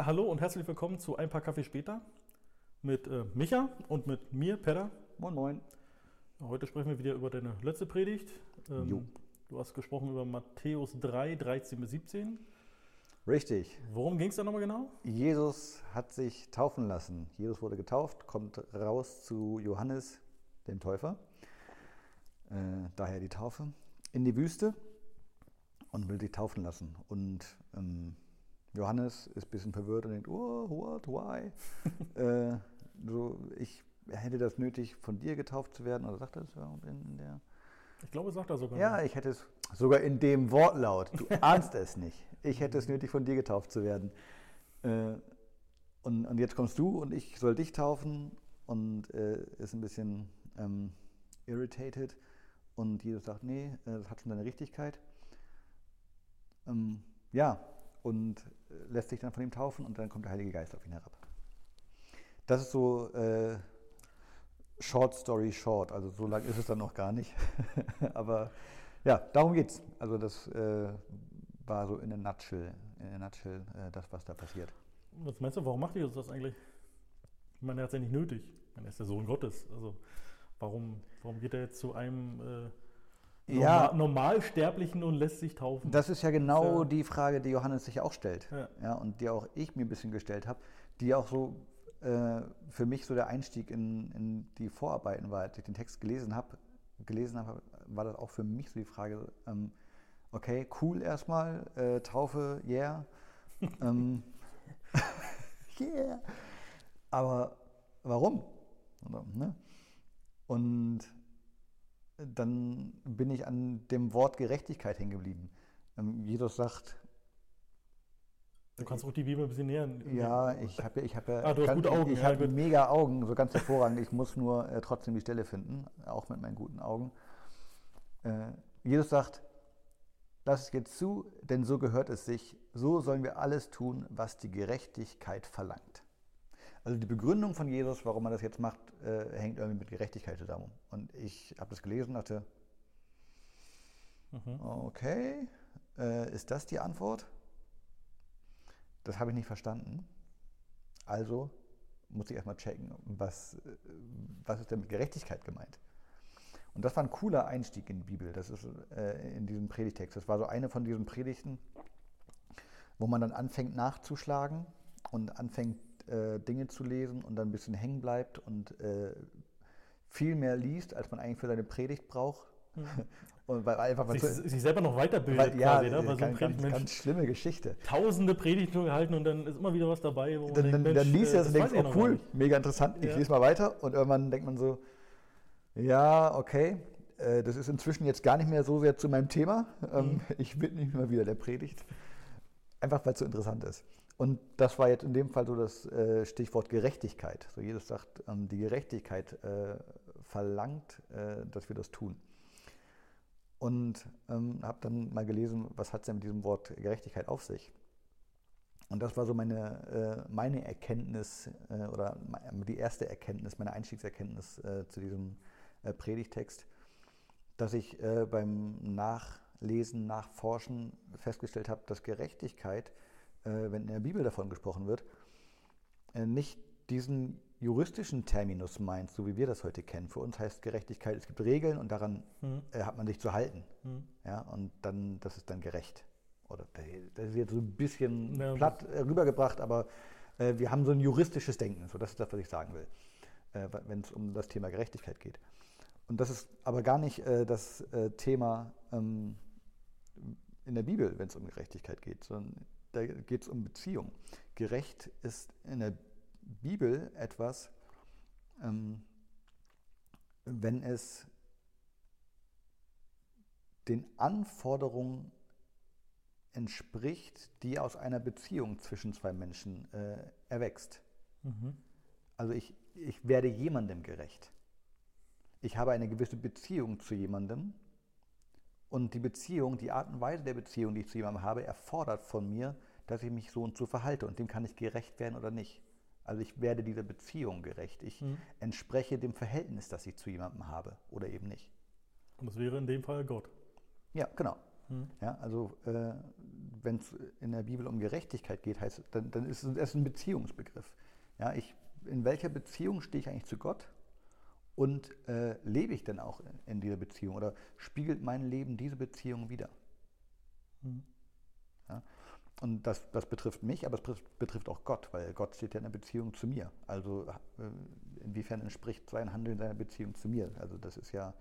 Ja, hallo und herzlich willkommen zu Ein paar Kaffee später mit äh, Micha und mit mir, Pedder. Moin, moin. Heute sprechen wir wieder über deine letzte Predigt. Ähm. Du hast gesprochen über Matthäus 3, 13 bis 17. Richtig. Worum ging es da nochmal genau? Jesus hat sich taufen lassen. Jesus wurde getauft, kommt raus zu Johannes, dem Täufer. Äh, daher die Taufe. In die Wüste und will sich taufen lassen. Und ähm, Johannes ist ein bisschen verwirrt und denkt, oh, what, why? äh, so, ich hätte das nötig, von dir getauft zu werden. Oder sagt er das in, der... Ich glaube, sagt er sogar. Ja, ich hätte es sogar in dem Wortlaut. Du ahnst es nicht. Ich hätte es nötig, von dir getauft zu werden. Äh, und, und jetzt kommst du und ich soll dich taufen und äh, ist ein bisschen ähm, irritated. Und Jesus sagt, nee, äh, das hat schon seine Richtigkeit. Ähm, ja, und äh, lässt sich dann von ihm taufen und dann kommt der Heilige Geist auf ihn herab. Das ist so äh, Short Story Short, also so lang ist es dann noch gar nicht. Aber ja, darum geht's. Also das äh, war so in der Nutshell, in der Nutshell äh, das, was da passiert. Was meinst du, warum macht Jesus das eigentlich? Ich meine, er hat es ja nicht nötig. Ich er ist der Sohn Gottes. Also warum, warum geht er jetzt zu einem äh, Ja. Norma Normalsterblichen und lässt sich taufen? Das ist ja genau Ja. die Frage, die Johannes sich auch stellt. Ja. und die auch ich mir ein bisschen gestellt habe, die auch so äh, für mich so der Einstieg in, in die Vorarbeiten war, als ich den Text gelesen habe, gelesen habe, war das auch für mich so die Frage, ähm, okay, cool erstmal, äh, Taufe, yeah. ähm, yeah. Aber warum? Oder, ne? Und dann bin ich an dem Wort Gerechtigkeit hängen geblieben. Ähm, Jesus sagt, du kannst auch die Bibel ein bisschen näher. ja, ich habe ich hab ja Ah, du hast gute Augen, ich ja, habe mega Augen, so ganz hervorragend. Ich muss nur äh, trotzdem die Stelle finden, auch mit meinen guten Augen. Äh, Jesus sagt, lass es jetzt zu, denn so gehört es sich. So sollen wir alles tun, was die Gerechtigkeit verlangt. Also die Begründung von Jesus, warum man das jetzt macht, äh, hängt irgendwie mit Gerechtigkeit zusammen. Und ich habe das gelesen und dachte, Mhm. okay, äh, ist das die Antwort? Das habe ich nicht verstanden. Also muss ich erstmal checken, was, äh, was ist denn mit Gerechtigkeit gemeint? Und das war ein cooler Einstieg in die Bibel, das ist äh, in diesem Predigtext. Das war so eine von diesen Predigten, wo man dann anfängt nachzuschlagen und anfängt äh, Dinge zu lesen und dann ein bisschen hängen bleibt und äh, viel mehr liest, als man eigentlich für seine Predigt braucht. und weil einfach Sich, sich selber noch weiterbildet weil, ja, quasi, ne? Weil so ein ganz, ganz, schlimme Geschichte. tausende Predigten gehalten und dann ist immer wieder was dabei, wo man Dann, denkt, Mensch, dann liest äh, du das und denkst, oh cool, mega interessant, ich Ja. lese mal weiter und irgendwann denkt man so, ja, okay, äh, das ist inzwischen jetzt gar nicht mehr so sehr zu meinem Thema. Ähm, Mhm. Ich widme mich mal wieder der Predigt. Einfach weil es so interessant ist. Und das war jetzt in dem Fall so das äh, Stichwort Gerechtigkeit. So Jesus sagt, ähm, die Gerechtigkeit äh, verlangt, äh, dass wir das tun. Und ähm, habe dann mal gelesen, was hat es denn mit diesem Wort Gerechtigkeit auf sich? Und das war so meine, meine Erkenntnis oder die erste Erkenntnis, meine Einstiegserkenntnis zu diesem Predigtext, dass ich beim Nachlesen, Nachforschen festgestellt habe, dass Gerechtigkeit, wenn in der Bibel davon gesprochen wird, äh, nicht diesen juristischen Terminus meint, so wie wir das heute kennen. Für uns heißt Gerechtigkeit, es gibt Regeln und daran Mhm. äh, hat man sich zu halten. Mhm. Ja, und dann, das ist dann gerecht. Oder das ist jetzt so ein bisschen Ja, platt äh, rübergebracht, aber äh, wir haben so ein juristisches Denken. So, das ist das, was ich sagen will, äh, wenn es um das Thema Gerechtigkeit geht. Und das ist aber gar nicht äh, das äh, Thema ähm, in der Bibel, wenn es um Gerechtigkeit geht, sondern da geht es um Beziehung. Gerecht ist in der Bibel etwas, ähm, wenn es den Anforderungen entspricht, die aus einer Beziehung zwischen zwei Menschen äh, erwächst. Mhm. Also ich, ich werde jemandem gerecht. Ich habe eine gewisse Beziehung zu jemandem und die Beziehung, die Art und Weise der Beziehung, die ich zu jemandem habe, erfordert von mir, dass ich mich so und so verhalte und dem kann ich gerecht werden oder nicht. Also ich werde dieser Beziehung gerecht. Ich Mhm. entspreche dem Verhältnis, das ich zu jemandem habe oder eben nicht. Und das wäre in dem Fall Gott. Ja, genau. Hm. Ja, also äh, wenn es in der Bibel um Gerechtigkeit geht, heißt, dann, dann ist es ein Beziehungsbegriff. Ja, ich, in welcher Beziehung stehe ich eigentlich zu Gott? Und äh, lebe ich denn auch in, in, dieser Beziehung? Oder spiegelt mein Leben diese Beziehung wieder? Hm. Ja, und das, das betrifft mich, aber es betrifft auch Gott, weil Gott steht ja in der Beziehung zu mir. Also äh, inwiefern entspricht sein Handeln seiner Beziehung zu mir? Also das ist ja,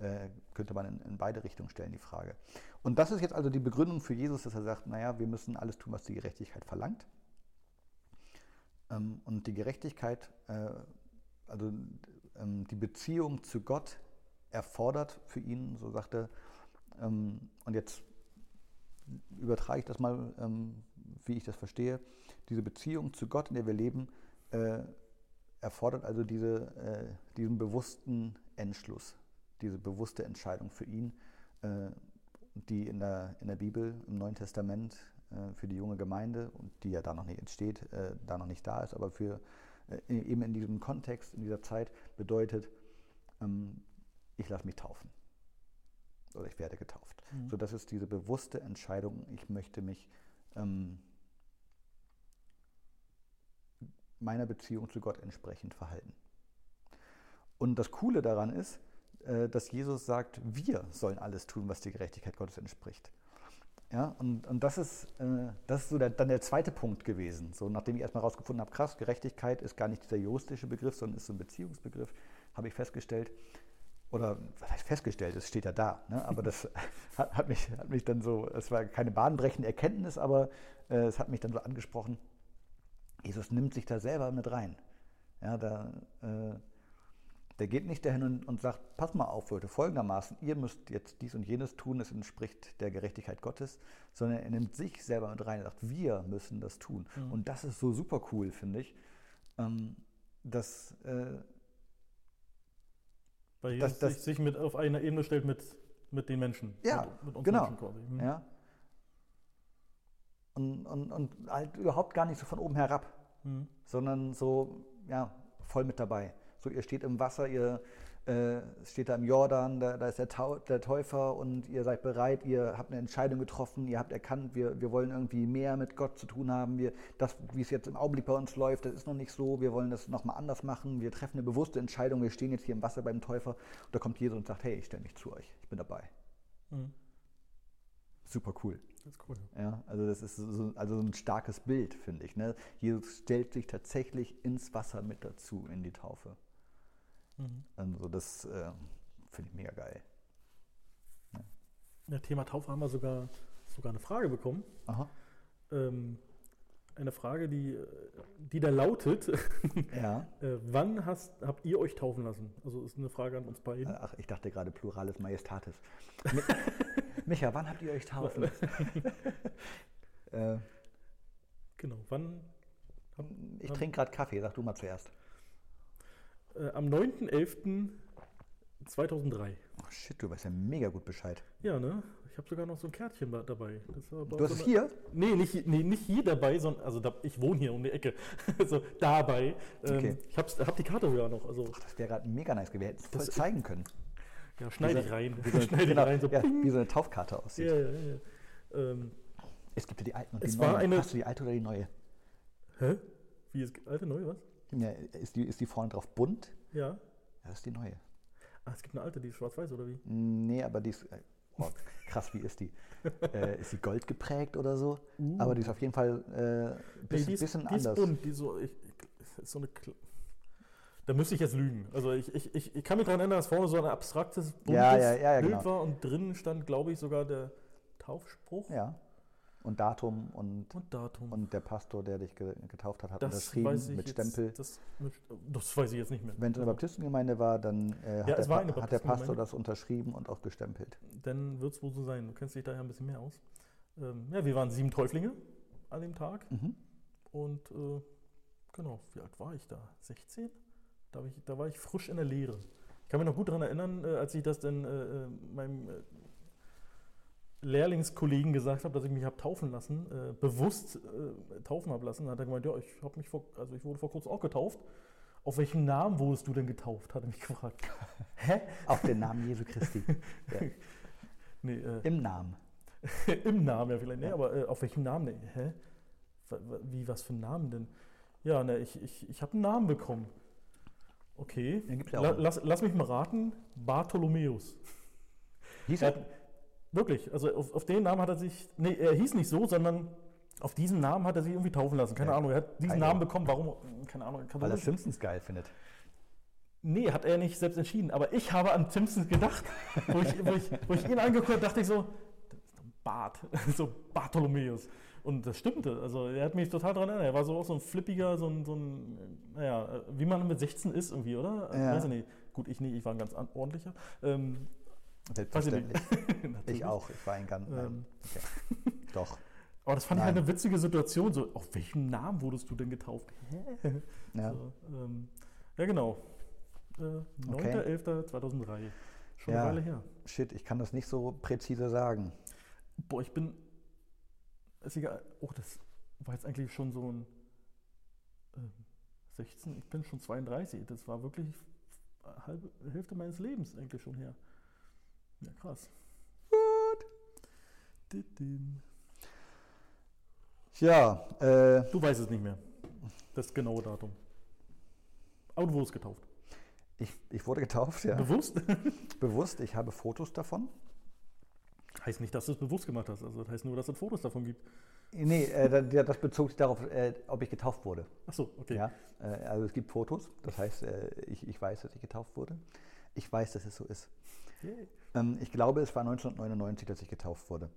äh, könnte man in, in, beide Richtungen stellen, die Frage. Und das ist jetzt also die Begründung für Jesus, dass er sagt, naja, wir müssen alles tun, was die Gerechtigkeit verlangt. Ähm, und die Gerechtigkeit, äh, also ähm, die Beziehung zu Gott erfordert für ihn, so sagt er, ähm, und jetzt übertrage ich das mal, ähm, wie ich das verstehe, diese Beziehung zu Gott, in der wir leben, äh, erfordert also diese, äh, diesen bewussten Entschluss, diese bewusste Entscheidung für ihn, äh, die in der, in der Bibel, im Neuen Testament äh, für die junge Gemeinde, und die ja da noch nicht entsteht, äh, da noch nicht da ist, aber für eben in diesem Kontext, in dieser Zeit bedeutet, ähm, ich lasse mich taufen oder ich werde getauft. Mhm. So, das ist diese bewusste Entscheidung, ich möchte mich ähm, meiner Beziehung zu Gott entsprechend verhalten. Und das Coole daran ist, äh, dass Jesus sagt, wir sollen alles tun, was der Gerechtigkeit Gottes entspricht. Ja, und, und das ist, äh, das ist so der, dann der zweite Punkt gewesen. So, nachdem ich erstmal herausgefunden habe, krass, Gerechtigkeit ist gar nicht dieser juristische Begriff, sondern ist so ein Beziehungsbegriff, habe ich festgestellt, oder was heißt festgestellt, es steht ja da, ne? aber das hat, hat, mich, hat mich dann so, es war keine bahnbrechende Erkenntnis, aber äh, es hat mich dann so angesprochen, Jesus nimmt sich da selber mit rein. Ja, da, äh, der geht nicht dahin und, und, sagt, pass mal auf, Leute, folgendermaßen, ihr müsst jetzt dies und jenes tun, es entspricht der Gerechtigkeit Gottes, sondern er nimmt sich selber mit rein und sagt, wir müssen das tun. Mhm. Und das ist so super cool, finde ich, ähm, dass äh, weil Jesus das, das, sich mit auf einer Ebene stellt mit, mit den Menschen. Ja, mit, mit genau. Hm. Ja. Und, und, und halt überhaupt gar nicht so von oben herab, hm. sondern so ja, voll mit dabei. So, ihr steht im Wasser, ihr äh, steht da im Jordan, da, da ist der, Tau, der, Täufer und ihr seid bereit, ihr habt eine Entscheidung getroffen, ihr habt erkannt, wir, wir wollen irgendwie mehr mit Gott zu tun haben. Wir, das, wie es jetzt im Augenblick bei uns läuft, das ist noch nicht so, wir wollen das nochmal anders machen. Wir treffen eine bewusste Entscheidung, wir stehen jetzt hier im Wasser beim Täufer und da kommt Jesus und sagt, hey, ich stelle mich zu euch, ich bin dabei. Mhm. Super cool. Das ist cool. Ja, also das ist so, also so ein starkes Bild, finde ich. Ne? Jesus stellt sich tatsächlich ins Wasser mit dazu in die Taufe. Mhm. Also das äh, finde ich mega geil. Ja. ja. Thema Taufe haben wir sogar, sogar eine Frage bekommen. Aha. Ähm, eine Frage, die, die da lautet, ja. äh, wann hast, habt ihr euch taufen lassen? Also ist eine Frage an uns beiden. Ach, ich dachte gerade Pluralis Majestatis. Micha, wann habt ihr euch taufen lassen? äh, genau, wann? Hab, ich trinke gerade Kaffee, sag du mal zuerst. Äh, am 9.11.2003. Ach shit, du weißt ja mega gut Bescheid. Ja, ne? Ich habe sogar noch so ein Kärtchen dabei. du hast es hier? Nee nicht, nee, nicht hier dabei, sondern also da, ich wohne hier um die Ecke. also dabei. Ähm, okay. Ich habe hab die Karte sogar noch. Also. Ach, das wäre gerade mega nice gewesen. Wir hätten es voll zeigen können. Ja, schneide ich rein. Wie so, eine, genau, rein, so ja, wie so eine Taufkarte aussieht. Ja, ja, ja. Ähm, es gibt ja die alten und die neuen. Eine, Hast du die alte oder die neue? Hä? Wie ist alte, neue, was? Ja, ist, die, ist die vorne drauf bunt? Ja. Ja, das ist die neue. Ah, es gibt eine alte, die ist schwarz-weiß oder wie? Nee, aber die ist. Äh, oh, krass, wie ist die? äh, ist sie gold geprägt oder so? Uh. Aber die ist auf jeden Fall äh, bisschen, nee, die ist, bisschen die anders. Ist bunt, die so, ich, ist so eine. Da müsste ich jetzt lügen. Also ich, ich, ich, ich kann mich daran erinnern, dass vorne so ein abstraktes, buntes ja, ja, ja, Bild genau. war und drinnen stand, glaube ich, sogar der Taufspruch. Ja. Und Datum und, und, Datum. und der Pastor, der dich getauft hat, hat das unterschrieben mit Stempel. Das, das, weiß ich jetzt nicht mehr. Wenn es eine Baptistengemeinde war, dann äh, ja, hat, der, hat, der, Pastor das unterschrieben und auch gestempelt. Dann wird es wohl so sein. Du kennst dich da ja ein bisschen mehr aus. Ähm, ja, wir waren sieben Täuflinge an dem Tag. Mhm. Und äh, genau, wie alt war ich da? 16? Da war ich, da war ich frisch in der Lehre. Ich kann mich noch gut daran erinnern, äh, als ich das dann äh, äh meinem äh, Lehrlingskollegen gesagt habe, dass ich mich habe taufen lassen, äh, bewusst äh, taufen habe lassen, hat er gemeint, ja, ich habe mich vor, also ich wurde vor kurzem auch getauft. Auf welchen Namen wurdest du denn getauft? Hat er mich gefragt. Hä? Auf den Namen Jesu Christi. Ja. Nee, äh, Im Namen. Im Namen ja vielleicht. Nee, ja. aber äh, auf welchem Namen? Nee, hä? Wie, was für einen Namen denn? Ja, ne, ich, ich, ich habe einen Namen bekommen. Okay. Ja, La, lass, lass mich mal raten. Bartholomäus. Hieß er? Wirklich, also auf, auf, den Namen hat er sich, nee, er hieß nicht so, sondern auf diesen Namen hat er sich irgendwie taufen lassen. Keine ja. Ahnung, er hat diesen Keine Namen bekommen, warum, keine Ahnung. Weil er Simpsons geil findet. Nee, hat er nicht selbst entschieden. Aber ich habe an Simpsons gedacht, wo, ich, wo, ich, wo ich ihn angeguckt habe, dachte ich so, das ist ein Bart, so Bartholomäus. Und das stimmte. Also er hat mich total daran erinnert. Er war so auch so ein flippiger, so ein, so ein naja, wie man mit 16 ist irgendwie, oder? Ja. Weiß ich nicht. Gut, ich nicht, ich war ein ganz ordentlicher. Ähm, Selbstverständlich. Ich, auch, ich war ein ganz. Ähm, okay. Doch. Aber das fand Nein. ich halt eine witzige Situation. So, auf welchem Namen wurdest du denn getauft? ja. So, ähm, ja, genau. Äh, 9.11.2003. Schon ja. eine Weile her. Shit, ich kann das nicht so präzise sagen. Boah, ich bin. Ist egal. Oh, das war jetzt eigentlich schon so ein. Äh, 16, ich bin schon 32. Das war wirklich halbe Hälfte meines Lebens eigentlich schon her. Ja, krass. What? Ja, äh, Du weißt es nicht mehr. Das genaue Datum. Aber du wurdest getauft. Ich, ich wurde getauft, ja. Bewusst? Bewusst, ich habe Fotos davon. Heißt nicht, dass du es bewusst gemacht hast. Also das heißt nur, dass es Fotos davon gibt. Nee, äh, das bezog sich darauf, äh, ob ich getauft wurde. Ach so, okay. Ja, äh, also es gibt Fotos, das heißt, äh, ich, ich weiß, dass ich getauft wurde. Ich weiß, dass es so ist. Ähm, ich glaube, es war 1999, dass ich getauft wurde.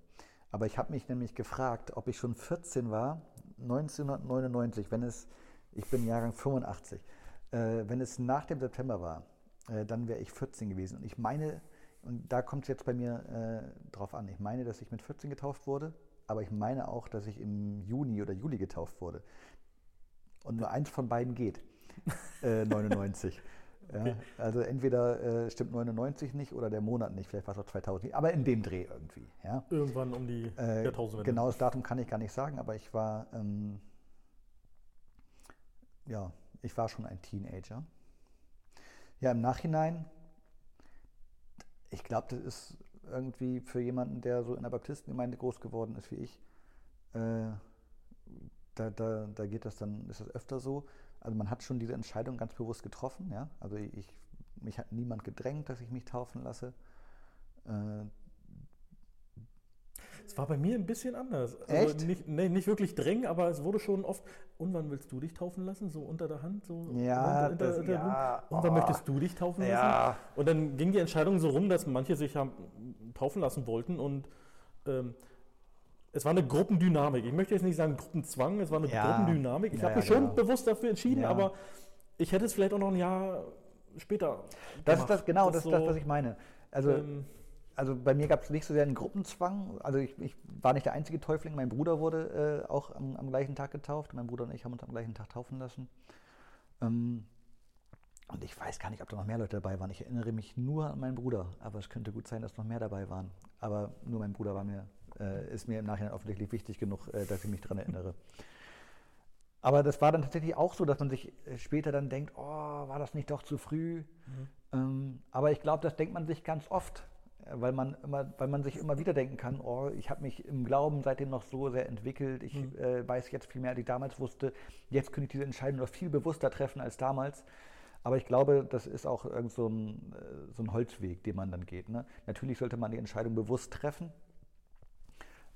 Aber ich habe mich nämlich gefragt, ob ich schon 14 war, 1999, wenn es, ich bin Jahrgang 85, äh, wenn es nach dem September war, äh, dann wäre ich 14 gewesen. Und ich meine, und da kommt es jetzt bei mir äh, drauf an, ich meine, dass ich mit 14 getauft wurde, aber ich meine auch, dass ich im Juni oder Juli getauft wurde. Und nur eins von beiden geht, 99. Ja, also entweder äh, stimmt 99 nicht oder der Monat nicht, vielleicht war es auch 2000, aber in dem Dreh irgendwie. Ja. Irgendwann um die äh, Jahrtausendwende. Genaues Datum kann ich gar nicht sagen, aber ich war, ähm, ja, ich war schon ein Teenager. Ja, im Nachhinein, ich glaube, das ist irgendwie für jemanden, der so in der Baptistengemeinde groß geworden ist wie ich, äh, da, da, da geht das dann, ist das öfter so, also man hat schon diese Entscheidung ganz bewusst getroffen. Ja? Also ich, mich hat niemand gedrängt, dass ich mich taufen lasse. Äh, es war bei mir ein bisschen anders. Also Echt? Nicht, nee, nicht wirklich drängen, aber es wurde schon oft, und wann willst du dich taufen lassen? So unter der Hand? So ja, unter, das, ja Und wann oh. möchtest du dich taufen lassen? Ja. Und dann ging die Entscheidung so rum, dass manche sich haben taufen lassen wollten und ähm, es war eine Gruppendynamik. Ich möchte jetzt nicht sagen Gruppenzwang, es war eine ja. Gruppendynamik. Ich ja, habe mich schon genau. bewusst dafür entschieden, aber ich hätte es vielleicht auch noch ein Jahr später. Das gemacht. ist das, genau, das, das ist das, was ich meine. Also, ähm, also bei mir gab es nicht so sehr einen Gruppenzwang. Also ich, ich, war nicht der einzige Täufling. Mein Bruder wurde äh, auch am, am, gleichen Tag getauft. Mein Bruder und ich haben uns am gleichen Tag taufen lassen. Ähm, und ich weiß gar nicht, ob da noch mehr Leute dabei waren. Ich erinnere mich nur an meinen Bruder, aber es könnte gut sein, dass noch mehr dabei waren. Aber nur mein Bruder war mir äh, ist mir im Nachhinein offensichtlich wichtig genug, äh, dass ich mich daran erinnere. Aber das war dann tatsächlich auch so, dass man sich äh, später dann denkt, oh, war das nicht doch zu früh? Mhm. Ähm, aber ich glaube, das denkt man sich ganz oft, weil man, immer, weil man sich immer wieder denken kann, oh, ich habe mich im Glauben seitdem noch so sehr entwickelt, ich mhm. äh, weiß jetzt viel mehr, als ich damals wusste, jetzt könnte ich diese Entscheidung noch viel bewusster treffen als damals. Aber ich glaube, das ist auch irgend so ein, äh, so ein Holzweg, den man dann geht. Ne? Natürlich sollte man die Entscheidung bewusst treffen,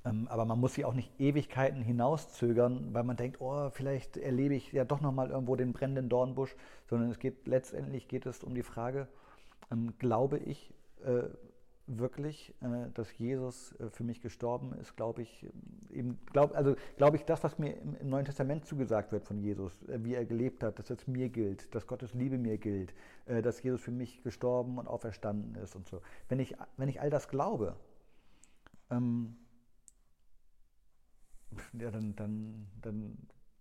aber man muss sie auch nicht Ewigkeiten hinauszögern, weil man denkt, oh, vielleicht erlebe ich ja doch nochmal irgendwo den brennenden Dornbusch, sondern es geht letztendlich geht es um die Frage, ähm, glaube ich äh, wirklich, äh, dass Jesus äh, für mich gestorben ist, glaube ich, eben, glaub, also glaube ich das, was mir im, im, Neuen Testament zugesagt wird von Jesus, äh, wie er gelebt hat, dass es mir gilt, dass Gottes Liebe mir gilt, äh, dass Jesus für mich gestorben und auferstanden ist und so. Wenn ich, wenn ich all das glaube, ähm, ja, dann, dann, dann,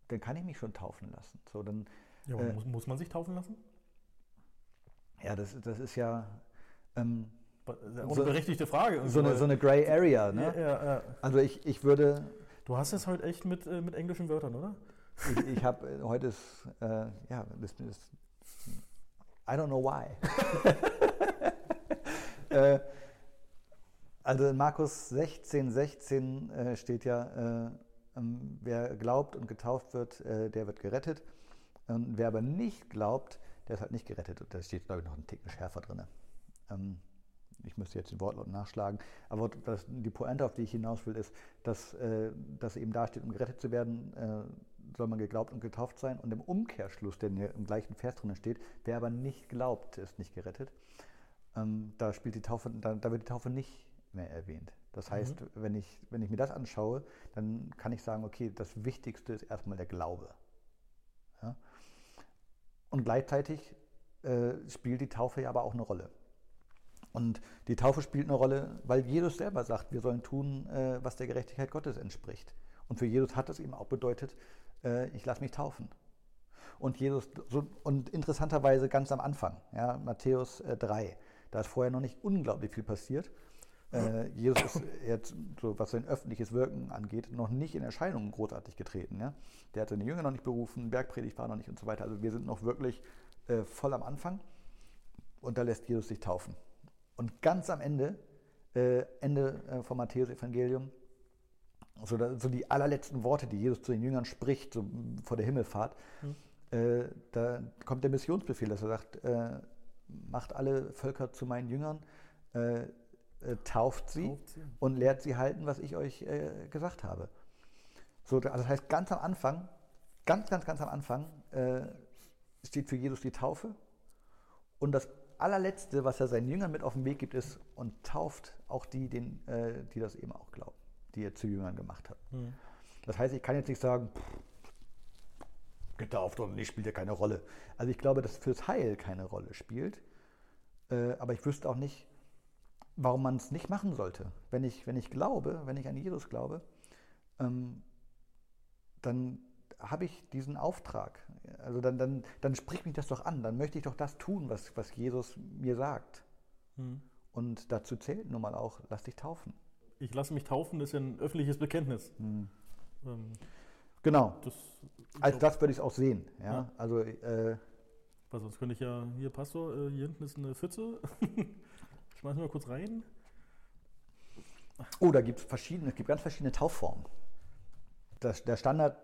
dann kann ich mich schon taufen lassen. So, dann, ja, äh, muss, muss, man sich taufen lassen? Ja, das, das ist ja. Ähm, eine so, berechtigte Frage. So eine, so eine Gray Area. Ne? Ja, ja, also ich, ich würde. Du hast es heute echt mit, äh, mit englischen Wörtern, oder? Ich, ich habe äh, heute ist, äh, ja, das ist, I don't know why. äh, Also in Markus 16, 16 äh, steht ja, äh, ähm, wer glaubt und getauft wird, äh, der wird gerettet. Und wer aber nicht glaubt, der ist halt nicht gerettet. Und da steht, glaube ich, noch ein Ticken schärfer drin. Ähm, ich müsste jetzt den Wortlaut nachschlagen, aber das, die Pointe, auf die ich hinaus will, ist, dass, äh, dass eben da steht, um gerettet zu werden, äh, soll man geglaubt und getauft sein. Und im Umkehrschluss, der im gleichen Vers drin steht, wer aber nicht glaubt, ist nicht gerettet. Ähm, da, spielt die Taufe, da, da, wird die Taufe nicht mehr erwähnt. Das heißt, mhm. wenn, ich, wenn ich mir das anschaue, dann kann ich sagen, okay, das Wichtigste ist erstmal der Glaube. Ja? Und gleichzeitig äh, spielt die Taufe ja aber auch eine Rolle. Und die Taufe spielt eine Rolle, weil Jesus selber sagt, wir sollen tun, äh, was der Gerechtigkeit Gottes entspricht. Und für Jesus hat es eben auch bedeutet, äh, ich lasse mich taufen. Und Jesus, so, und interessanterweise ganz am Anfang, ja, Matthäus äh, 3, da ist vorher noch nicht unglaublich viel passiert. Äh, Jesus ist jetzt, so, was sein öffentliches Wirken angeht, noch nicht in Erscheinung großartig getreten. Ja? Der hat seine Jünger noch nicht berufen, Bergpredigt war noch nicht und so weiter. Also wir sind noch wirklich äh, voll am Anfang und da lässt Jesus sich taufen. Und ganz am Ende, äh, Ende äh, vom Matthäus-Evangelium, so, da, so, die allerletzten Worte, die Jesus zu den Jüngern spricht, so vor der Himmelfahrt, mhm. äh, da kommt der Missionsbefehl, dass er sagt, äh, macht alle Völker zu meinen Jüngern, äh, äh, tauft, sie tauft, sie und lehrt sie halten, was ich euch gesagt habe. So, also das heißt, ganz am Anfang, ganz, ganz, ganz am Anfang steht für Jesus die Taufe und das allerletzte, was er seinen Jüngern mit auf den Weg gibt, ist und tauft auch die, den, äh, die das eben auch glauben, die er zu Jüngern gemacht hat. Mhm. Das heißt, ich kann jetzt nicht sagen, pff, getauft oder nicht, spielt ja keine Rolle. Also ich glaube, dass fürs Heil keine Rolle spielt. Äh, aber ich wüsste auch nicht, warum man es nicht machen sollte. Wenn ich, wenn ich glaube, wenn ich an Jesus glaube, ähm, dann habe ich diesen Auftrag. Also dann, dann, dann spricht mich das doch an. Dann möchte ich doch das tun, was, was Jesus mir sagt. Hm. Und dazu zählt nun mal auch, lass dich taufen. Ich lasse mich taufen, ist ja ein öffentliches Bekenntnis. Hm. Ähm, genau. Das, Als das würde ich es auch sehen. Ja? ja. Also, äh, Was, sonst könnte ich ja, hier Pastor, äh, hier hinten ist eine Pfütze. Schmeißen wir mal kurz rein. Oh, da gibt es verschiedene, es gibt ganz verschiedene Taufformen. Das, der Standard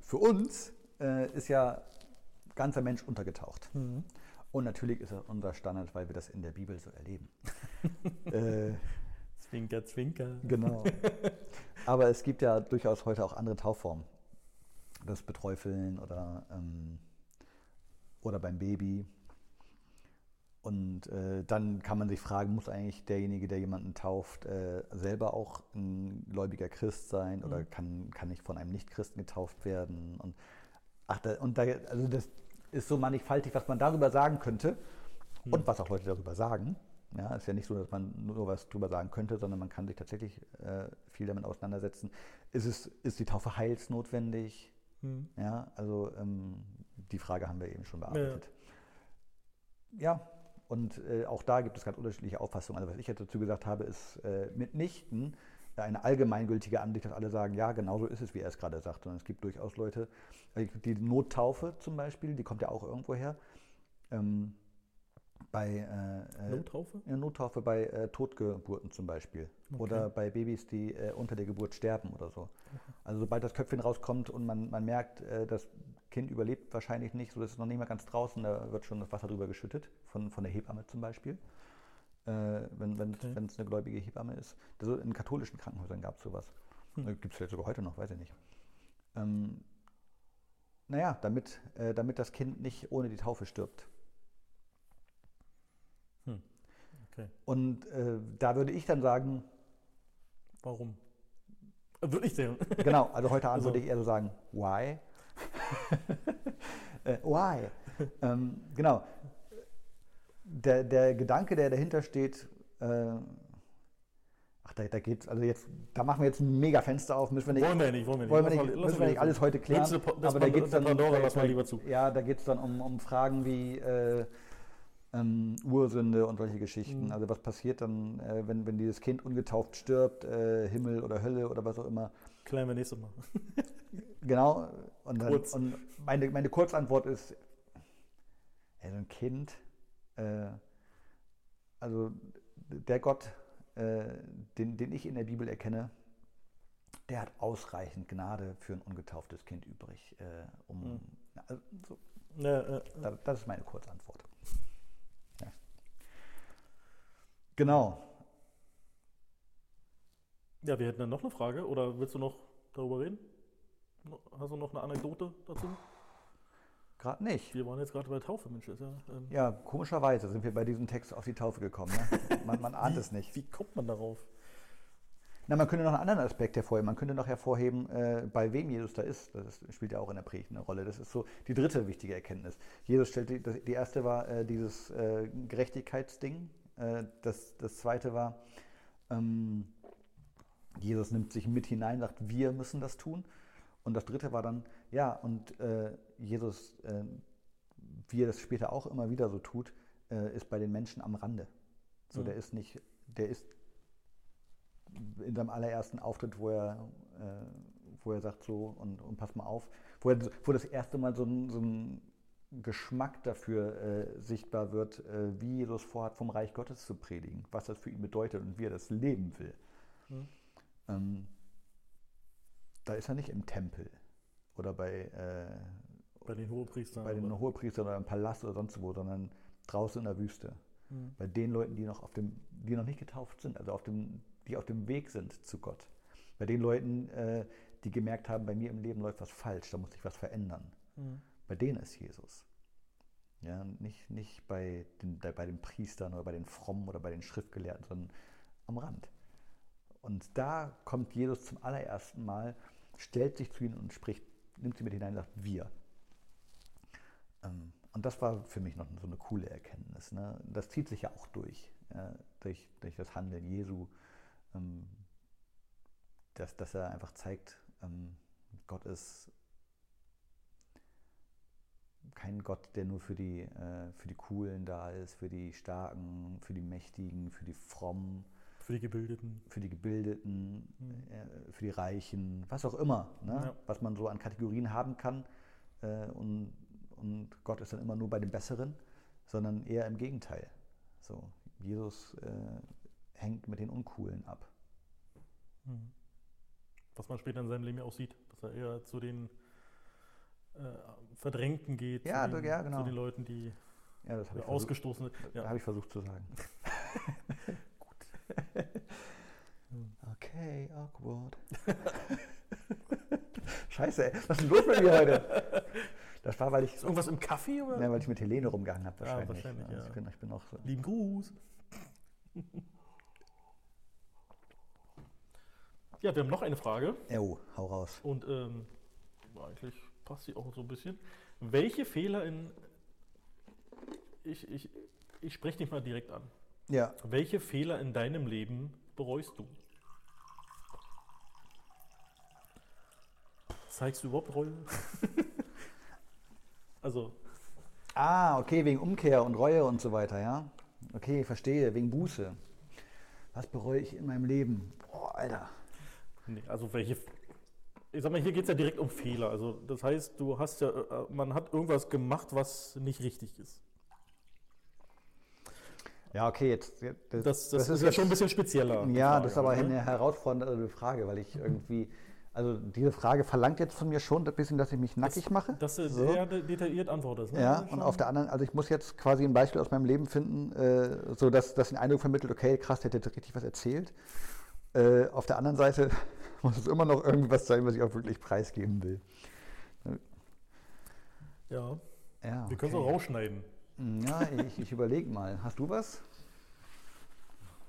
für uns äh, ist ja ganzer Mensch untergetaucht. Mhm. Und natürlich ist er unser Standard, weil wir das in der Bibel so erleben. äh, zwinker, zwinker. Genau. Aber es gibt ja durchaus heute auch andere Taufformen. Das Beträufeln oder, ähm, oder beim Baby. Und äh, dann kann man sich fragen, muss eigentlich derjenige, der jemanden tauft, äh, selber auch ein gläubiger Christ sein mhm. oder kann, kann ich von einem Nichtchristen getauft werden? Und, ach, da, und da, also das ist so mannigfaltig, was man darüber sagen könnte mhm. und was auch Leute darüber sagen. Ja, ist ja nicht so, dass man nur was darüber sagen könnte, sondern man kann sich tatsächlich äh, viel damit auseinandersetzen. Ist, es, ist die Taufe heilsnotwendig? Mhm. Ja, also ähm, die Frage haben wir eben schon bearbeitet. Ja, ja und äh, auch da gibt es ganz unterschiedliche Auffassungen. Also was ich jetzt dazu gesagt habe, ist äh, mitnichten eine allgemeingültige Ansicht, dass alle sagen, ja, genauso ist es, wie er es gerade sagt. Sondern es gibt durchaus Leute, äh, die Nottaufe zum Beispiel, die kommt ja auch irgendwo her. Ähm, bei äh, äh, Nottaufe? Ja, Nottaufe bei äh, Totgeburten zum Beispiel. Okay. Oder bei Babys, die äh, unter der Geburt sterben oder so. Okay. Also sobald das Köpfchen rauskommt und man, man merkt, äh, das Kind überlebt wahrscheinlich nicht, so ist es noch nicht mal ganz draußen, da wird schon das Wasser drüber geschüttet, von, von der Hebamme zum Beispiel. Äh, wenn es okay. eine gläubige Hebamme ist. Also in katholischen Krankenhäusern gab es sowas. Hm. Gibt es vielleicht sogar heute noch, weiß ich nicht. Ähm, naja, damit, damit das Kind nicht ohne die Taufe stirbt. Hm. Okay. Und äh, da würde ich dann sagen. Warum? Würde ich sagen. genau, also heute Abend also. würde ich eher so sagen, why? äh, why? ähm, genau. Der, der Gedanke, der dahinter steht, äh, ach, da, da geht's, also jetzt, da machen wir jetzt ein mega Fenster auf, müssen wir nicht. Wollen wir nicht, wollen wir nicht. Wollen wir nicht, müssen wir nicht alles heute klären. Aber da geht es dann, Pandora, da, lieber zu. Ja, da geht es dann um, um Fragen wie äh, ähm, Ursünde und solche Geschichten. Mhm. Also was passiert dann, äh, wenn, wenn dieses Kind ungetauft stirbt, äh, Himmel oder Hölle oder was auch immer. Klären wir nächstes Mal. genau. Und, dann, Kurz. und meine, meine Kurzantwort ist, ja, so ein Kind, äh, also der Gott, äh, den, den ich in der Bibel erkenne, der hat ausreichend Gnade für ein ungetauftes Kind übrig. Äh, um, mhm. also, so. ja, das ist meine Kurzantwort. Ja. Genau. Ja, wir hätten dann noch eine Frage oder willst du noch darüber reden? Hast du noch eine Anekdote dazu? Gerade nicht. Wir waren jetzt gerade bei Taufe, Mensch. Ja, ähm ja, komischerweise sind wir bei diesem Text auf die Taufe gekommen. Ne? Man, man ahnt wie, es nicht. Wie kommt man darauf? Na, man könnte noch einen anderen Aspekt hervorheben. Man könnte noch hervorheben, äh, bei wem Jesus da ist. Das spielt ja auch in der Predigt eine Rolle. Das ist so die dritte wichtige Erkenntnis. Jesus stellt, die, die erste war äh, dieses äh, Gerechtigkeitsding. Äh, das, das zweite war, ähm, Jesus nimmt sich mit hinein, sagt, wir müssen das tun. Und das dritte war dann, ja, und äh, Jesus, äh, wie er das später auch immer wieder so tut, ist bei den Menschen am Rande. So, mhm. der ist nicht, der ist in seinem allerersten Auftritt, wo er, äh, wo er sagt so und, und pass mal auf, wo, er, wo das erste Mal so ein, so ein Geschmack dafür äh, sichtbar wird, äh, wie Jesus vorhat, vom Reich Gottes zu predigen, was das für ihn bedeutet und wie er das leben will. Mhm. Ähm, da ist er nicht im Tempel oder bei, äh, bei den Hohepriestern. Bei den oder? Hohepriestern oder im Palast oder sonst wo, sondern draußen in der Wüste. Mhm. Bei den Leuten, die noch auf dem, die noch nicht getauft sind, also auf dem die auf dem Weg sind zu Gott. Bei den Leuten, äh, die gemerkt haben, bei mir im Leben läuft was falsch, da muss sich was verändern. Mhm. Bei denen ist Jesus. Ja, nicht, nicht bei, den, bei den Priestern oder bei den Frommen oder bei den Schriftgelehrten, sondern am Rand. Und da kommt Jesus zum allerersten Mal, stellt sich zu ihnen und spricht, nimmt sie mit hinein und sagt, wir. Ähm, und das war für mich noch so eine coole Erkenntnis. Ne? Das zieht sich ja auch durch, ja, durch, durch das Handeln Jesu ähm, dass, dass er einfach zeigt, ähm, Gott ist kein Gott, der nur für die, äh, für die Coolen da ist, für die Starken, für die Mächtigen, für die Frommen. Für die Gebildeten. Für die Gebildeten, mhm. äh, für die Reichen, was auch immer, ne? Ja. was man so an Kategorien haben kann. Äh, und, und Gott ist dann immer nur bei den Besseren, sondern eher im Gegenteil. So, Jesus äh, hängt mit den Uncoolen ab. Hm. Was man später in seinem Leben ja auch sieht, dass er eher zu den äh, Verdrängten geht, ja, zu, den, ja, genau. zu den Leuten, die ja, das ich ausgestoßen sind. Ja. Habe ich versucht zu sagen. Gut. okay, awkward. Scheiße, ey. was ist denn los mit mir heute? Das war, weil ich. Ist irgendwas im Kaffee oder? Ja, weil ich mit Helene rumgehangen habe, wahrscheinlich. Ja, wahrscheinlich ja. Ich, bin, ich bin auch so. Lieben Gruß. Ja, wir haben noch eine Frage. Jo, hau raus. Und ähm, eigentlich passt sie auch so ein bisschen. Welche Fehler in. Ich, ich, ich spreche dich mal direkt an. Ja. Welche Fehler in deinem Leben bereust du? Zeigst du überhaupt Reue? also. Ah, okay, wegen Umkehr und Reue und so weiter, ja? Okay, verstehe, wegen Buße. Was bereue ich in meinem Leben? Boah, Alter. Nee, also welche. Ich sag mal, hier geht es ja direkt um Fehler. Also das heißt, du hast ja, äh, man hat irgendwas gemacht, was nicht richtig ist. Ja, okay, jetzt. Das, das, das ist, ist, ja schon ein bisschen spezieller. Ja, Frage, das ist aber ne? eine herausfordernde Frage, weil ich irgendwie. Also diese Frage verlangt jetzt von mir schon ein bisschen, dass ich mich nackig das, mache. Dass du so. sehr detailliert antwortest. Ne? Ja, und auf der anderen, also ich muss jetzt quasi ein Beispiel aus meinem Leben finden, äh, so dass das den Eindruck vermittelt, okay, krass, der hat jetzt richtig was erzählt. Äh, auf der anderen Seite muss es immer noch irgendwas sein, was ich auch wirklich preisgeben will. Ja. ja okay. Wir können es auch rausschneiden. Ja, ich, ich überlege mal. Hast du was?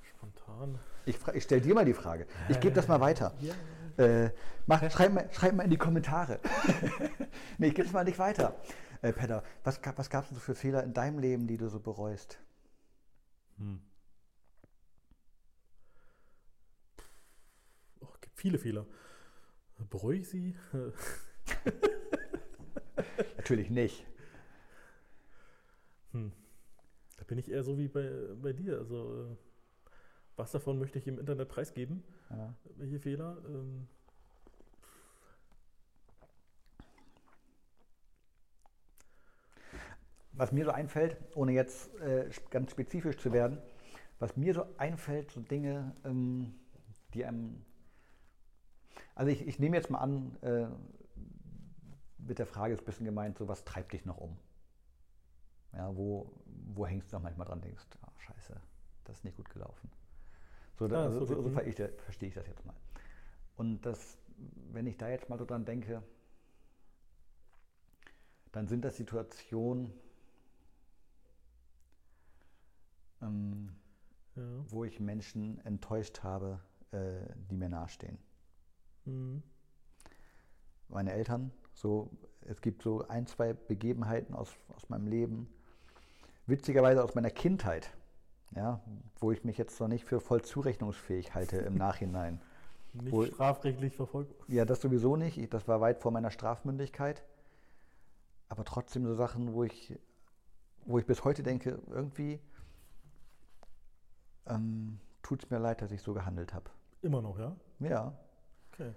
Spontan. Ich, ich stelle dir mal die Frage. Ich gebe das mal weiter. Ja. Äh, mach, schreib, mal, schreib mal in die Kommentare. nee, ich gebe es mal nicht weiter. Äh, Peter, was, was gab es so für Fehler in deinem Leben, die du so bereust? Hm. Viele Fehler. Bereue ich sie? Natürlich nicht. Hm. Da bin ich eher so wie bei, bei dir. Also, äh, was davon möchte ich im Internet preisgeben? Ja. Welche Fehler? Ähm, was mir so einfällt, ohne jetzt äh, ganz spezifisch zu werden, was mir so einfällt, so Dinge, ähm, die einem. Also ich, ich nehme jetzt mal an, äh, mit der Frage ist ein bisschen gemeint, so was treibt dich noch um? Ja, wo, wo hängst du noch manchmal dran, denkst, ah, scheiße, das ist nicht gut gelaufen. So, da, Ah, so so, so verstehe ich, verstehe ich das jetzt mal. Und das, wenn ich da jetzt mal so dran denke, dann sind das Situationen, ähm, Ja. wo ich Menschen enttäuscht habe, äh, die mir nahestehen. Mhm. Meine Eltern, so, es gibt so ein, zwei Begebenheiten aus, aus meinem Leben, witzigerweise aus meiner Kindheit, ja, wo ich mich jetzt noch nicht für voll zurechnungsfähig halte im Nachhinein. Nicht Wo- strafrechtlich verfolgt. Ja, das sowieso nicht. Ich, das war weit vor meiner Strafmündigkeit. Aber trotzdem so Sachen, wo ich, wo ich bis heute denke, irgendwie ähm, tut es mir leid, dass ich so gehandelt habe. Immer noch, ja? Ja, Okay.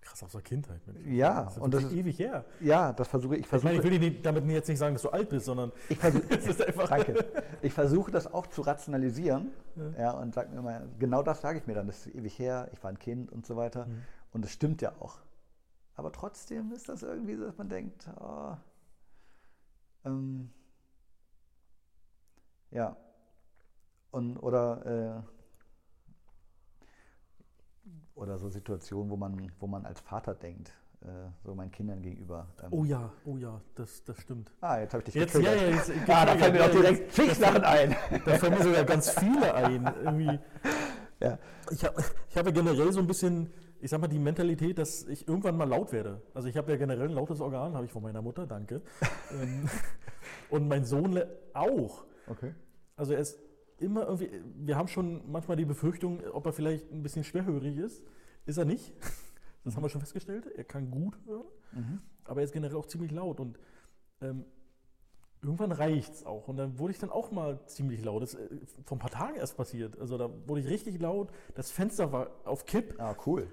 Krass, aus der Kindheit, Mensch. ja, Das ist und das ist, ewig her. ja, das versuche ich. Ich meine, Versuche, ich will nicht- damit jetzt nicht sagen, dass du alt bist, sondern ich versuche, es ist einfach. danke. Ich versuche das auch zu rationalisieren, Ja. ja, und sage mir immer, genau das sage ich mir dann. Das ist ewig her, ich war ein Kind und so weiter. Mhm. Und es stimmt ja auch. Aber trotzdem ist das irgendwie so, dass man denkt, oh, ähm, ja. Und, oder, äh, oder so Situationen, wo man, wo man als Vater denkt, äh, so meinen Kindern gegenüber. Ähm, Oh ja, oh ja, das, das stimmt. Ah, jetzt habe ich dich Jetzt, ja, getriggert. ja, jetzt, Ah, da fallen mir doch direkt zig Sachen ein. Da fallen mir sogar ganz viele ein. Irgendwie. Ja. Ich, hab, ich habe generell so ein bisschen, ich sag mal, die Mentalität, dass ich irgendwann mal laut werde. Also ich habe ja generell ein lautes Organ, habe ich von meiner Mutter, danke. Ähm, Und mein Sohn auch. Okay. Also er ist immer irgendwie, wir haben schon manchmal die Befürchtung, ob er vielleicht ein bisschen schwerhörig ist. Ist er nicht. Das haben wir schon festgestellt. Er kann gut hören, Mhm. aber er ist generell auch ziemlich laut. Und ähm, irgendwann reicht es auch. Und dann wurde ich dann auch mal ziemlich laut. Das ist äh, vor ein paar Tagen erst passiert. Also da wurde ich richtig laut. Das Fenster war auf Kipp. Ah, cool.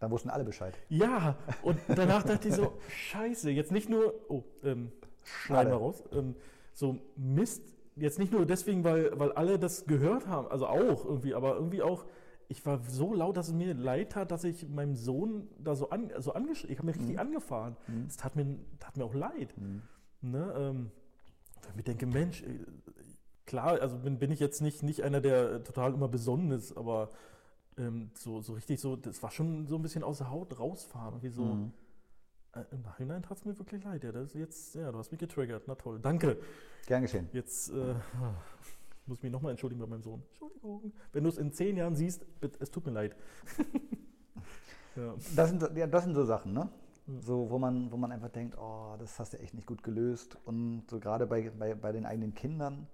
Dann wussten alle Bescheid. Ja, und danach dachte ich so, scheiße, jetzt nicht nur, oh, ähm, schneiden wir raus, ähm, so Mist, jetzt nicht nur deswegen, weil, weil alle das gehört haben, also auch irgendwie, aber irgendwie auch, ich war so laut, dass es mir leid tat, dass ich meinem Sohn da so, an, so angeschrien, ich habe mich richtig Mhm. angefahren. Mhm. Das tat mir, tat mir auch leid. Mhm. Ne? Ähm, wenn ich denke, Mensch, äh, klar, also bin, bin ich jetzt nicht, nicht einer, der total immer besonnen ist, aber ähm, so, so richtig so, das war schon so ein bisschen aus der Haut rausfahren. Wie so, Mhm. Äh, Im Nachhinein tat es mir wirklich leid. Ja, das jetzt, ja, du hast mich getriggert. Na toll, danke. Gern geschehen. Jetzt äh, muss ich mich nochmal entschuldigen bei meinem Sohn. Entschuldigung. Wenn du es in zehn Jahren siehst, es tut mir leid. ja. Das sind, so- ja, das sind so Sachen, ne? So, wo man, wo man einfach denkt, oh, das hast du echt nicht gut gelöst. Und so gerade bei, bei, bei den eigenen Kindern,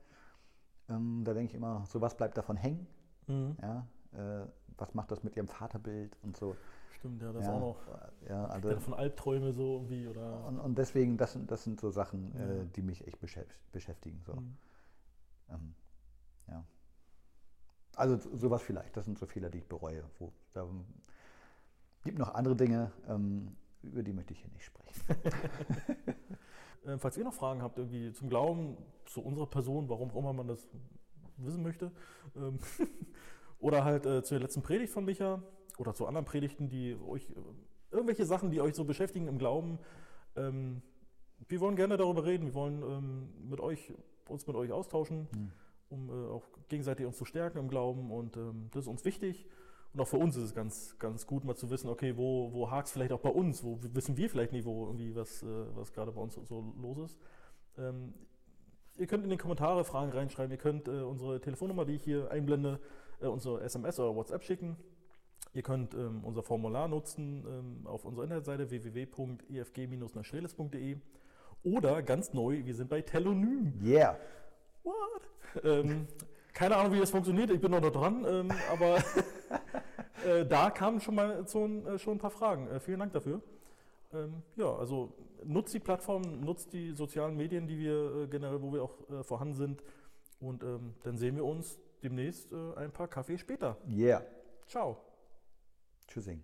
ähm, da denke ich immer, so was bleibt davon hängen? Mhm. Ja? Äh, was macht das mit ihrem Vaterbild und so? Stimmt, ja, das ja, auch noch. Ja, also, Ja, von Albträume so irgendwie oder. und, und deswegen, das sind, das sind so Sachen, Ja. äh, die mich echt beschäft, beschäftigen. So. Mhm. Ähm, ja. Also so- sowas vielleicht, das sind so Fehler, die ich bereue. Wo, da gibt noch andere Dinge, ähm, über die möchte ich hier nicht sprechen. Äh, falls ihr noch Fragen habt, irgendwie zum Glauben, zu unserer Person, warum auch immer man das wissen möchte, ähm, oder halt äh, zur letzten Predigt von Micha oder zu anderen Predigten, die euch, äh, irgendwelche Sachen, die euch so beschäftigen im Glauben, ähm, wir wollen gerne darüber reden, wir wollen ähm, mit euch, uns mit euch austauschen, Hm. um äh, auch gegenseitig uns zu stärken im Glauben und ähm, das ist uns wichtig. Und auch für uns ist es ganz, ganz gut, mal zu wissen, okay, wo, wo hakt es vielleicht auch bei uns, wo wissen wir vielleicht nicht, wo irgendwie was, äh, was gerade bei uns so los ist. Ähm, ihr könnt in die Kommentare Fragen reinschreiben, ihr könnt äh, unsere Telefonnummer, die ich hier einblende, äh, unsere SMS oder WhatsApp schicken. Ihr könnt ähm, unser Formular nutzen ähm, auf unserer Internetseite www.efg-nachschreles.de oder ganz neu, wir sind bei Telonym. Yeah. What? Ähm, keine Ahnung, wie das funktioniert, ich bin noch da dran, ähm, aber äh, da kamen schon mal so ein, äh, schon ein paar Fragen. Äh, vielen Dank dafür. Ähm, ja, also nutzt die Plattform, nutzt die sozialen Medien, die wir äh, generell, wo wir auch äh, vorhanden sind. Und ähm, dann sehen wir uns demnächst äh, ein paar Kaffee später. Yeah. Ciao. Tschüssing.